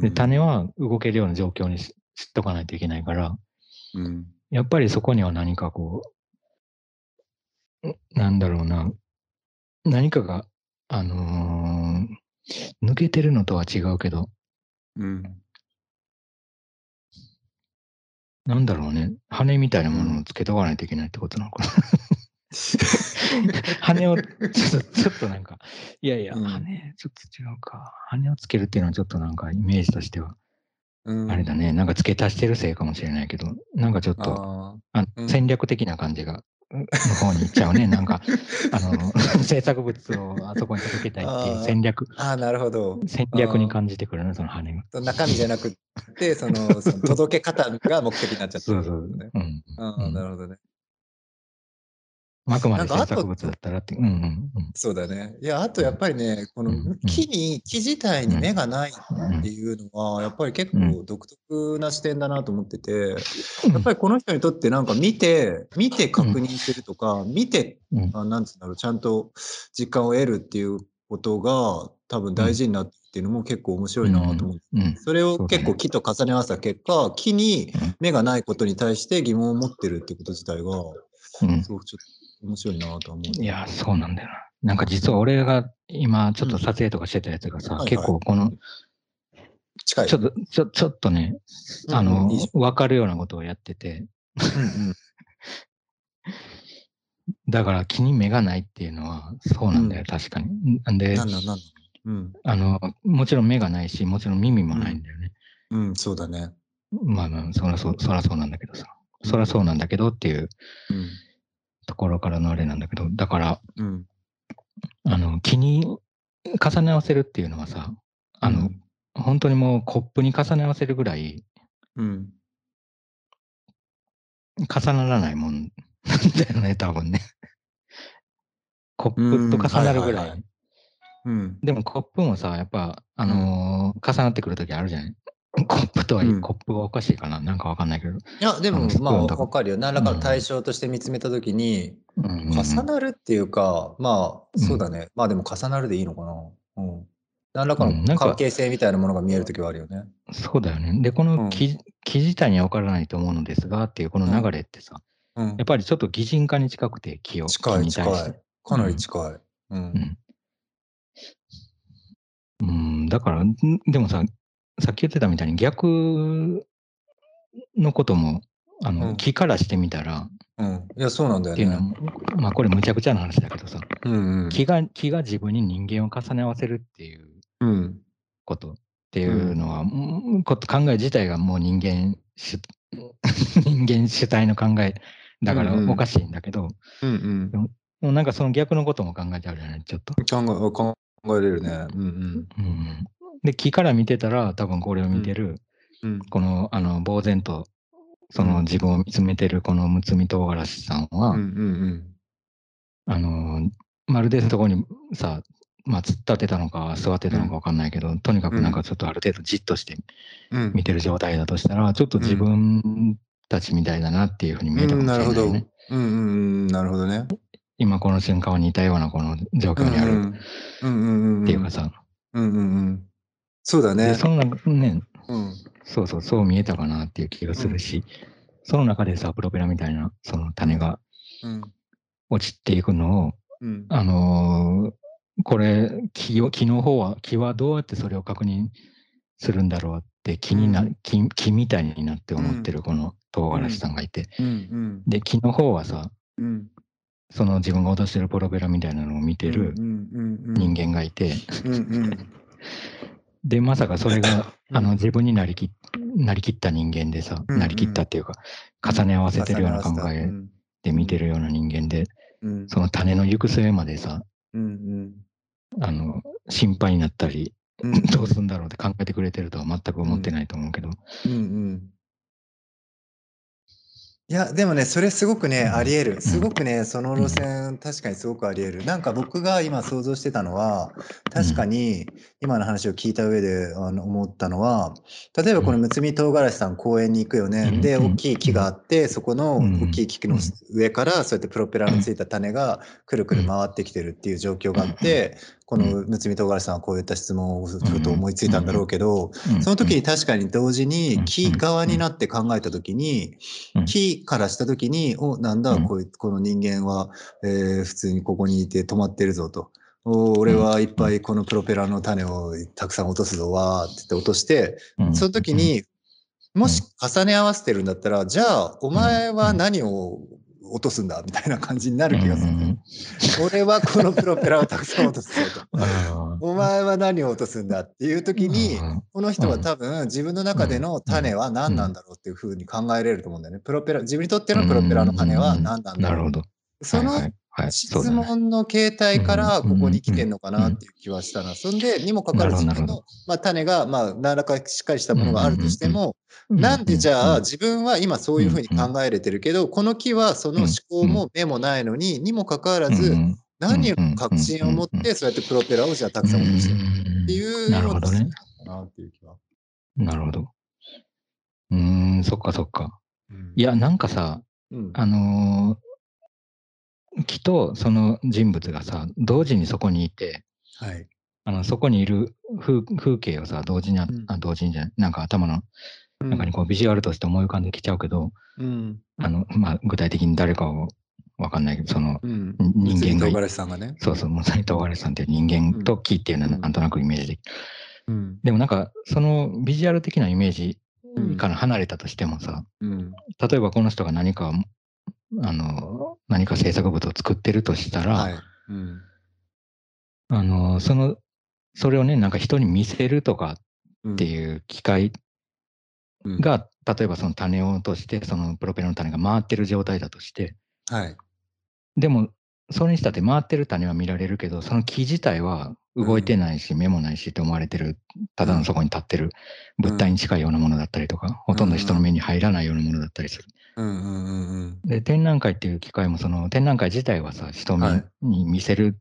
で、種は動けるような状況にししとかないといけないから、うん、やっぱりそこには何かこう、なんだろうな、何かが、あのー、抜けてるのとは違うけど、うん、なんだろうね。羽みたいなものをつけとかないといけないってことなのかな。*laughs* 羽をちょっと、ちょっとなんか、いやいや、うん、羽、ちょっと違うか。羽をつけるっていうのはちょっとなんかイメージとしては、あれだね、なんか付け足してるせいかもしれないけど、なんかちょっと、あ戦略的な感じがの方に行っちゃうね。*laughs* なんか、あの、*laughs* 制作物をあそこに届けたいっていう戦略。ああ、なるほど。戦略に感じてくるね、その羽が。中身じゃなくて、その、その届け方が目的になっちゃった、*laughs* そうそう。うん。ああ、なるほどね。あくまで制作物だったらって。うんうんうん。そうだね。いや、あとやっぱりね、この木に、木自体に目がないっていうのは、やっぱり結構独特な視点だなと思ってて、やっぱりこの人にとってなんか見て、見て確認するとか、見て、あなんつうんだろう、ちゃんと実感を得るっていうことが多分大事になってっていうのも結構面白いなと思って、それを結構木と重ね合わせた結果、木に目がないことに対して疑問を持ってるってこと自体が、すごくちょっと面白いなと思う。いや、そうなんだよな。なんか実は俺が今ちょっと撮影とかしてたやつがさ、うん、結構この、近い。ちょっと、ちょちょっとね、あの、わ、うん、かるようなことをやってて。*laughs* だから気に目がないっていうのはそうなんだよ、うん、確かに。なんで、なんだなんだうん、あの、もちろん目がないし、もちろん耳もないんだよね。うん、うん、そうだね。まあまあ、そらそう、そらそうなんだけどさ。そらそうなんだけどっていう、うんところからのあれなんだけど、だから、うん、あの、気に重ね合わせるっていうのはさ、あの、うん、本当にもうコップに重ね合わせるぐらい、うん、重ならないもん *laughs* だよね、多分ね。コップと重なるぐらい。でもコップもさ、やっぱ、あのー、重なってくるときあるじゃない？コップとは、うん、コップはおかしいかななんかわかんないけど。いや、でも、まあ、わかるよ。何らかの対象として見つめたときに、うん、重なるっていうか、まあ、そうだね。まあ、でも重なるでいいのかな。うん。何らかの関係性みたいなものが見えるときはあるよね。そうだよね。で、この記,、記自体には分からないと思うのですがっていうこの流れってさ、やっぱりちょっと擬人化に近くて気を近い近い。かなり近い。うん。うん、だから、でもさ、さっき言ってたみたいに逆のことも、あの、うん、木からしてみたら、うん。いや、そうなんだよね。まあ、これむちゃくちゃな話だけどさ、うんうん、木が、木が自分に人間を重ね合わせるっていうことっっていうのは、うん、考え自体がもう人間主 *laughs* 人間主体の考えだからおかしいんだけど、うんうん、でもなんかその逆のことも考えちゃうじゃないちょっと。考え考えれるね。うんうんうん、で木から見てたら多分これを見てる、うん、このあの呆然とその自分を見つめてるこのむつみ唐辛子さんは、うんうんうん。あのまるでそこにさ、まあ、突っ立てたのか座ってたのか分かんないけど、うん、とにかくなんかちょっとある程度じっとして見てる状態だとしたら、ちょっと自分たちみたいだなっていうふうに見えたかもしれないよね。うん、うん、なるほどね。今この瞬間は似たようなこの状況にあるっていうかさ。うんうんうん。そうだね。そのね、うん、そうそう、そう見えたかなっていう気がするし、うん、その中でさ、プロペラみたいなその種が落ちていくのを、うん、あのー、これ木木の方は木はどうやってそれを確認するんだろうって気にな、うん、木木みたいになって思ってるこの唐辛子さんがいて、うん、で木の方はさ、その自分が落としてるプロペラみたいなのを見てる人間がいて、*laughs* でまさかそれが *laughs* あの自分になりきなりきった人間でさ、なりきったっていうか重ね合わせてるような考えで見てるような人間で、その種の行く末までさ、あの心配になったり、*laughs* どうするんだろうって考えてくれてるとは全く思ってないと思うけど、うんうんいや、でもね、それすごくね、あり得る。すごくね、その路線、確かにすごくあり得る。なんか僕が今想像してたのは、確かに今の話を聞いた上であの思ったのは、例えばこのむつみ唐辛子さん公園に行くよね。で、大きい木があって、そこの大きい木の上からそうやってプロペラのついた種がくるくる回ってきてるっていう状況があって、このむつみ唐辛子さんはこういった質問をすると思いついたんだろうけど、その時に確かに同時に木側になって考えた時に、木からした時に、お、なんだ、こいこの人間は、えー、普通にここにいて止まってるぞと。お俺はいっぱいこのプロペラの種をたくさん落とすぞ、わーって言って落として、その時に、もし重ね合わせてるんだったら、じゃあ、お前は何を落とすんだみたいな感じになる気がする。俺はこのプロペラをたくさん落とすぞと。*laughs* お前は何を落とすんだっていう時に、この人は多分自分の中での種は何なんだろうっていうふうに考えれると思うんだよね。プロペラ、自分にとってのプロペラの種は何なんだろう。その質問の形態からここに来てんのかなっていう気はしたな。そんで、にもかかわらず自分の、まあ、種が、まあ、何らかしっかりしたものがあるとしても、なんでじゃあ自分は今そういうふうに考えれてるけど、この木はその思考も目もないのに、にもかかわらず、何を確信を持ってそうやってプロペラをじゃあたくさん落としてるっていうなるほどね。なっていう気は。なるほど。うん、そっかそっか。いや、なんかさ、あの木とその人物がさ、同時にそこにいて、はい、あのそこにいる風風景をさ、同時に、あ同時にじゃない、なんか頭の中にこうビジュアルとして思い浮かんできちゃうけど、うん、あのまあ、具体的に誰かをわかんないけど、その、人間が。唐さんがね。そうそう、もさに唐辛子さんっていう人間と木っていうのはなんとなくイメージできる。うん、でもなんか、そのビジュアル的なイメージから離れたとしてもさ、うん、例えばこの人が何か、あの、何か制作物を作ってるとしたら、はい。うん、あの、その、それをね、なんか人に見せるとかっていう機会が、例えばその種を落として、そのプロペラの種が回ってる状態だとして、はい。でも、それにしたって回ってる種は見られるけど、その木自体は動いてないし、目もないしって思われてる、ただのそこに立ってる物体に近いようなものだったりとか、ほとんど人の目に入らないようなものだったりする。で、展覧会っていう機会も、その展覧会自体はさ、人に見せる、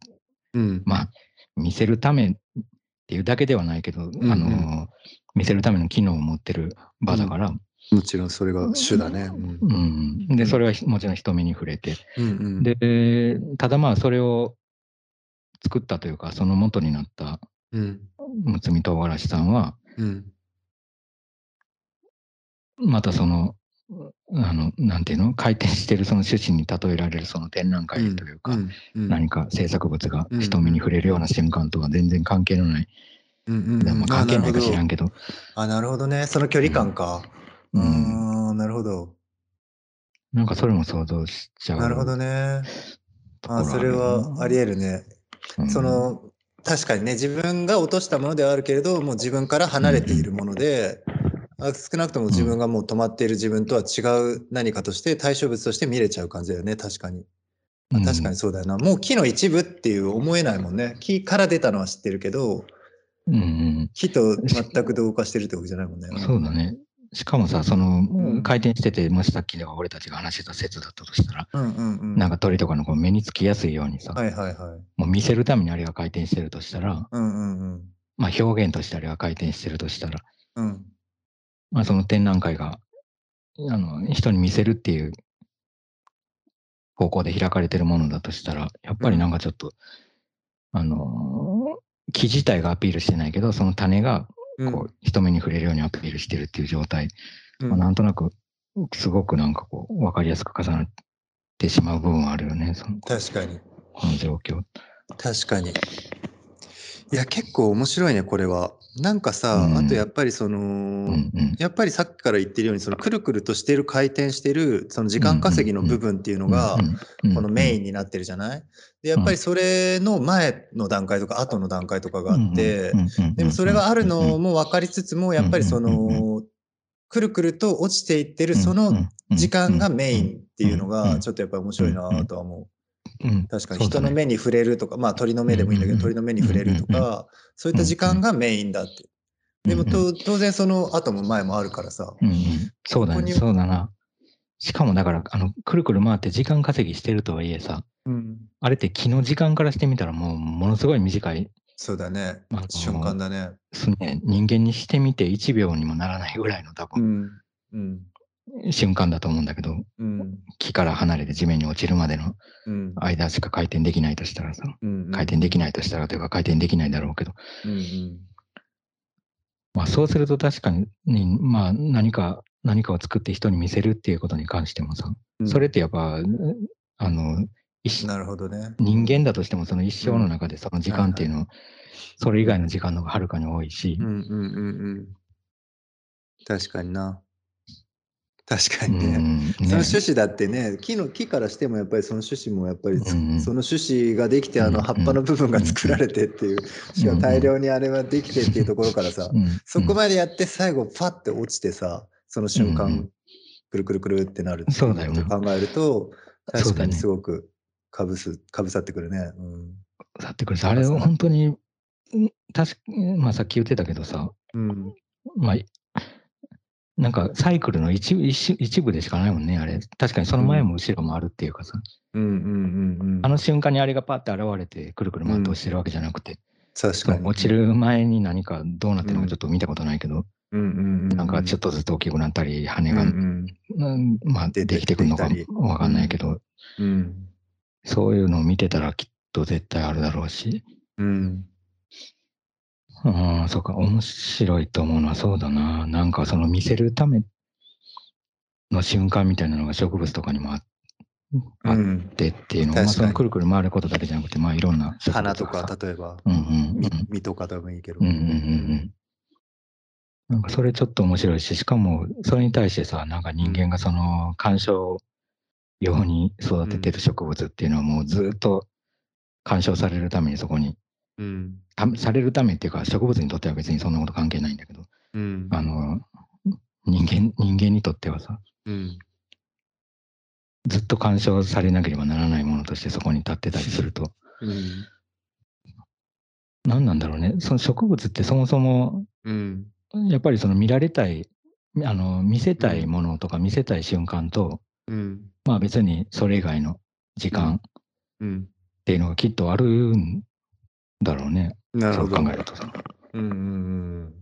まあ、見せるためっていうだけではないけど、あの、見せるための機能を持ってる場だから、もちろんそれが主だね。うん、うん、で、それはもちろん人目に触れて、うんうん、で、ただまあ、それを作ったというか、その元になったむつみ唐辛子さんは、うん、またその、あの、なんていうの？回転してるその趣旨に例えられるその展覧会というか、うんうん、何か制作物が人目に触れるような瞬間とは全然関係のない、うんうん、関係ないか知らんけど。あ、なるほどね。その距離感か。うん、あなるほど。なんかそれも想像しちゃう。なるほどね。あそれはあり得るね。うん、その、確かにね、自分が落としたものではあるけれど、もう自分から離れているもので、あ少なくとも自分がもう止まっている自分とは違う何かとして対象物として見れちゃう感じだよね、確かに。まあ、確かにそうだよな。もう木の一部っていう思えないもんね。木から出たのは知ってるけど、うんうん。木と全く同化してるってわけじゃないもんね。そうだね。しかもさ、その、回転してて、もしさっきでは俺たちが話してた説だったとしたら、うんうんうん。なんか鳥とかのこう目につきやすいようにさ、はいはいはい。もう見せるためにあれが回転してるとしたら、うんうんうん。まあ表現としてあれが回転してるとしたら、うん。まあその展覧会が、あの、人に見せるっていう方向で開かれてるものだとしたら、やっぱりなんかちょっと、あの、木自体がアピールしてないけど、その種がうんこう人目に触れるようにアピールしてるっていう状態、うんまあなんとなくすごくなんかこう分かりやすく重なってしまう部分はあるよね、その確かに。この状況。確かに。いや、結構面白いね、これは。なんかさ、うんあとやっぱりその、うんうんやっぱりさっきから言ってるように、そのくるくるとしてる回転してる、その時間稼ぎの部分っていうのが、このメイン。ンになってるじゃない？で、やっぱりそれの前の段階とか後の段階とかがあって、でもそれがあるのも分かりつつも、やっぱりその、くるくると落ちていってるその時間がメインっていうのが、ちょっとやっぱり面白いなとは思う。うん確かに人の目に触れるとか、まあ鳥の目でもいいんだけど、鳥の目に触れるとか、そういった時間がメインだって。でもと当然その後も前もあるからさ。うんうんそうだね、そうだな。しかもだから、あの、くるくる回って時間稼ぎしてるとはいえさ、うん、あれって気の時間からしてみたらもうものすごい短い、そうだねまあ。瞬間だね。すね、人間にしてみて1秒にもならないぐらいの多う分、ん。うん。瞬間だと思うんだけど、うん。木から離れて地面に落ちるまでのうん。間しか回転できないとしたらさ、うん。回転できないとしたらというか回転できないだろうけど、うん。うん。まあそうすると確かに、まあ何か、何かを作って人に見せるっていうことに関してもさ、うんそれってやっぱ、あの、一なるほどね。人間だとしてもその一生の中でその時間っていうのは、それ以外の時間の方がはるかに多いしうん、うんうんうん。確かにな。確かうにね。ん、その趣旨だってね、木の木からしてもやっぱりその趣旨もやっぱりそ,、うんうん。の趣旨ができてあの葉っぱの部分が作られてっていう、しかも大量にあれはできてっていうところからさ、うんそこまでやって最後パッて落ちてさ、その瞬間、うんうん。くるくるくるってなるって考えると、そう確かにすごくかぶす、かぶさってくるね。うん。だってこれさ、あれ本当に、うん確かまあさっき言ってたけどさ、うん。まあ、なんかサイクルの一部一一部でしかないもんね、あれ。確かにその前も後ろもあるっていうかさ、うんうんうんうん。あの瞬間にあれがパッて現れてくるくる回って落ちてるわけじゃなくて、そ確かに。の落ちる前に何かどうなってるのかちょっと見たことないけど、うんうんうん。なんかちょっとずつ大きくなったり、羽が、うんうんうんまあできてくるのかわかんないけど、うん。そういうのを見てたらきっと絶対あるだろうし、うん。うん、そうか、面白いと思うのはそうだな。なんかその見せるための瞬間みたいなのが植物とかにもああっうん。てっていうのは、まあ、確かにそのくるくる回ることだけじゃなくて、まあいろんな花とか例えば、うんうんうんとかでもいいけど。うんうんうんうん。なんかそれちょっと面白いし、しかもそれに対してさ、なんか人間がその鑑賞用に育ててる植物っていうのはもうずっと鑑賞されるためにそこに、うん。たされるためっていうか植物にとっては別にそんなこと関係ないんだけど、うん。あの、人間、人間にとってはさ、うん。ずっと鑑賞されなければならないものとしてそこに立ってたりすると、うん。何なんだろうね。その植物ってそもそも、うん。やっぱりその見られたい、あの、見せたいものとか見せたい瞬間と、うん。まあ別にそれ以外の時間っうん。ていうのがきっとあるんだろうね。そうなるほど。考えるとさ。うんうん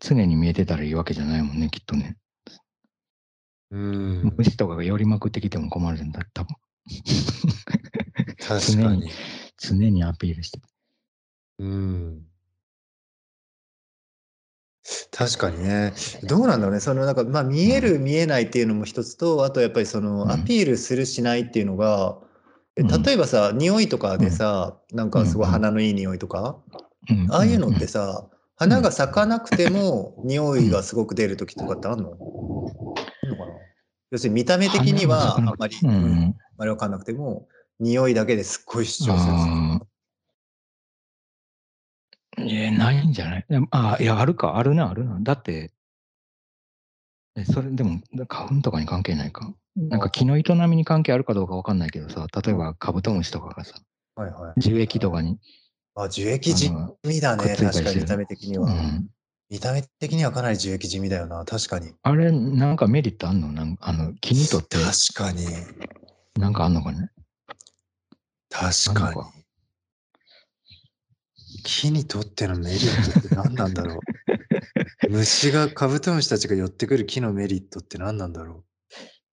常に見えてたらいいわけじゃないもんね、きっとね。うん。うん。虫とかが寄りまくってきても困るんだ、多分。確かに。常にアピールして。うん。確かにね。どうなんだろうね。そのなんか、まあ見える見えないっていうのも一つと、あとやっぱりそうんのアピールするしないっていうのが、例えばさ、匂いとかでさ、なんかすごいうんうん鼻のいい匂いとか、うん。ああいうのってさ、花が咲かなくても匂いがすごく出る時とかってあんの？あんのかな？要するに見た目的にはあんまり、うん。ううん。ん、あれわかんなくても、匂いだけですっごい主張する。あーえないんじゃない？あ、いや、あるか、あるな、あるな。だって、えそれでも、花粉とかに関係ないか。なんか木の営みに関係あるかどうかわかんないけどさ、例えばカブトムシとかがさ、はいはい、樹液とかに。あ、樹液地味だね、確かに見た目的には。うん、見た目的にはかなり樹液地味だよな、確かに。あれ、なんかメリットあんの？なんあの木にとって。確かに。なんかあんのかね？確かに。木にとってのメリットって何なんだろう？*laughs* 虫が、カブトムシたちが寄ってくる木のメリットって何なんだろう？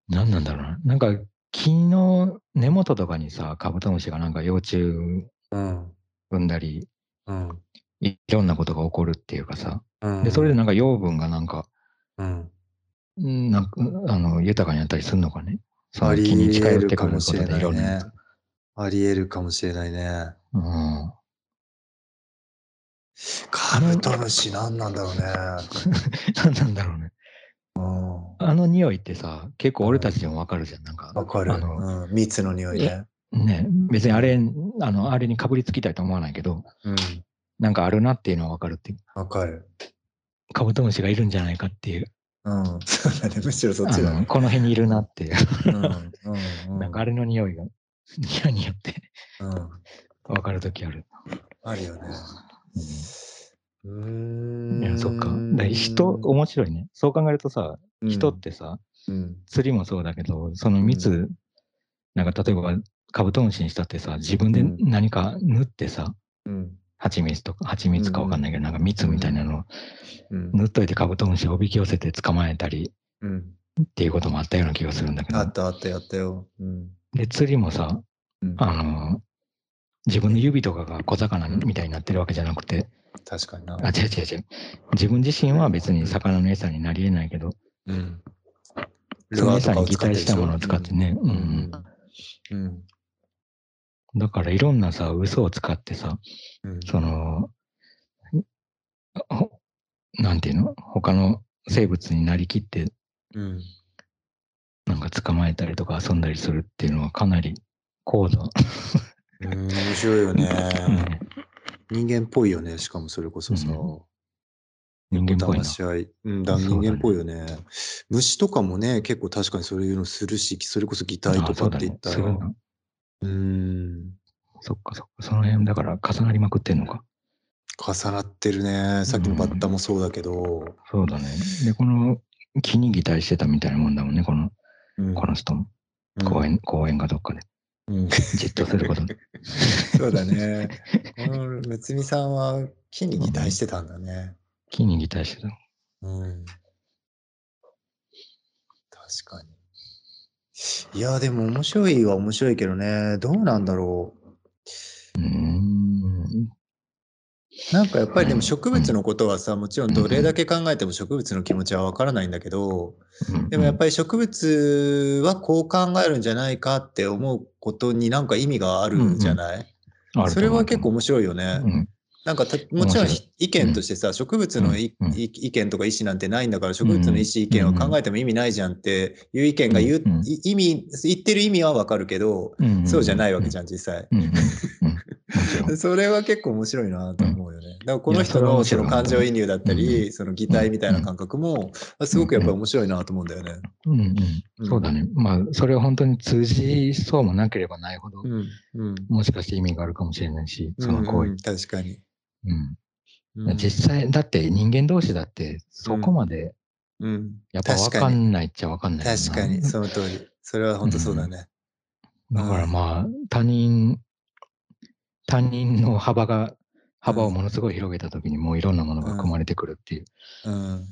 何なんだろうな。なんか木の根元とかにさ、カブトムシがなんか幼虫産んだり、うん、いろんなことが起こるっていうかさ、うん、でそれでなんか養分がなんか、うん、なんかあの豊かになったりするのかね。その木に近寄ってくることでいろんな。ありえるかもしれないね。うん。カブトムシ何なんだろうね。*laughs* 何なんだろうね。あの匂いってさ、結構俺たちでもわかるじゃん。なんか。わかる。あの、うん、蜜の匂いね。ね、別にあれ、あの、あれにかぶりつきたいと思わないけど、うん、なんかあるなっていうのはわかるっていう。わかる。カブトムシがいるんじゃないかっていう。うん、そうだね。むしろそっちだ、ね、この辺にいるなっていう。うんうんうん、なんかあれの匂いが、匂いによって、うん、わかるときある。あるよね。うん。いや、そっか。だ人、面白いね。そう考えるとさ、人ってさ、うん、釣りもそうだけど、その蜜、うん、なんか例えばカブトムシにしたってさ、自分で何か縫ってさ、うん、蜂蜜とか、蜂蜜かわかんないけど、なんか蜜みたいなのを縫っといてカブトムシをおびき寄せて捕まえたり、うん、っていうこともあったような気がするんだけど。あったあったやったよ。うん、で、釣りもさ、あの、自分の指とかが小魚みたいになってるわけじゃなくて、確かにな。あ、違う違う違う。自分自身は別に魚の餌になり得ないけど、うん。その餌に擬態したものを使ってね。うん。うん。だからいろんなさ、嘘を使ってさ、うん、その、なんていうの？他の生物になりきって、うん、なんか捕まえたりとか遊んだりするっていうのはかなり高度。うん、面白いよね。う *laughs* ん、人間っぽいよね、しかもそれこそさ。人間っぽいな。し合い。うん、だ人間っぽいよね。虫とかもね、結構確かにそういうのするし、それこそ擬態とかって言ったら。うん。そっかそっか。その辺だから重なりまくってんのか。重なってるね。さっきのバッタもそうだけど。そうだね。で、この木に擬態してたみたいなもんだもんね、この、うん、この人も。公園、公園がどっかで。うん、じっとすること *laughs* そうだね。このむつみさんは木に擬態してたんだね。木に擬態してた。うん。確かに。いや、でも面白いは面白いけどね、どうなんだろう。うん。なんかやっぱりでも植物のことはさ、もちろんどれだけ考えても植物の気持ちはわからないんだけど、でもやっぱり植物はこう考えるんじゃないかって思うことになんか意味があるじゃない、それは結構面白いよね。なんかもちろん意見としてさ、植物の意見とか意思なんてないんだから、植物の意思意見は考えても意味ないじゃんっていう意見が言う、意味、言ってる意味はわかるけど、そうじゃないわけじゃん、実際。*laughs* それは結構面白いなと思うよね。だからこの人のその感情移入だったり、その擬態みたいな感覚も、すごくやっぱり面白いなと思うんだよね。うんうん。そうだね。まあ、それは本当に通じそうもなければないほど、もしかして意味があるかもしれないし、その行為。確かに。うん。実際、だって人間同士だってそこまで、うん。やっぱ分かんないっちゃ分かんない確かに、その通り。それは本当そうだね。だからまあ、他人、他人の幅が、幅をものすごい広げたときにもういろんなものが組まれてくるっていう。うん。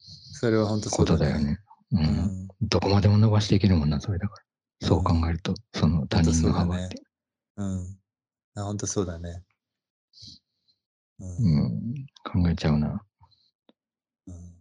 それは本当そうだだよね。うん。どこまでも伸ばしていけるもんな、それだから。そう考えると、その他人の幅って。うん。本当そうだね。うん、考えちゃうな。うん。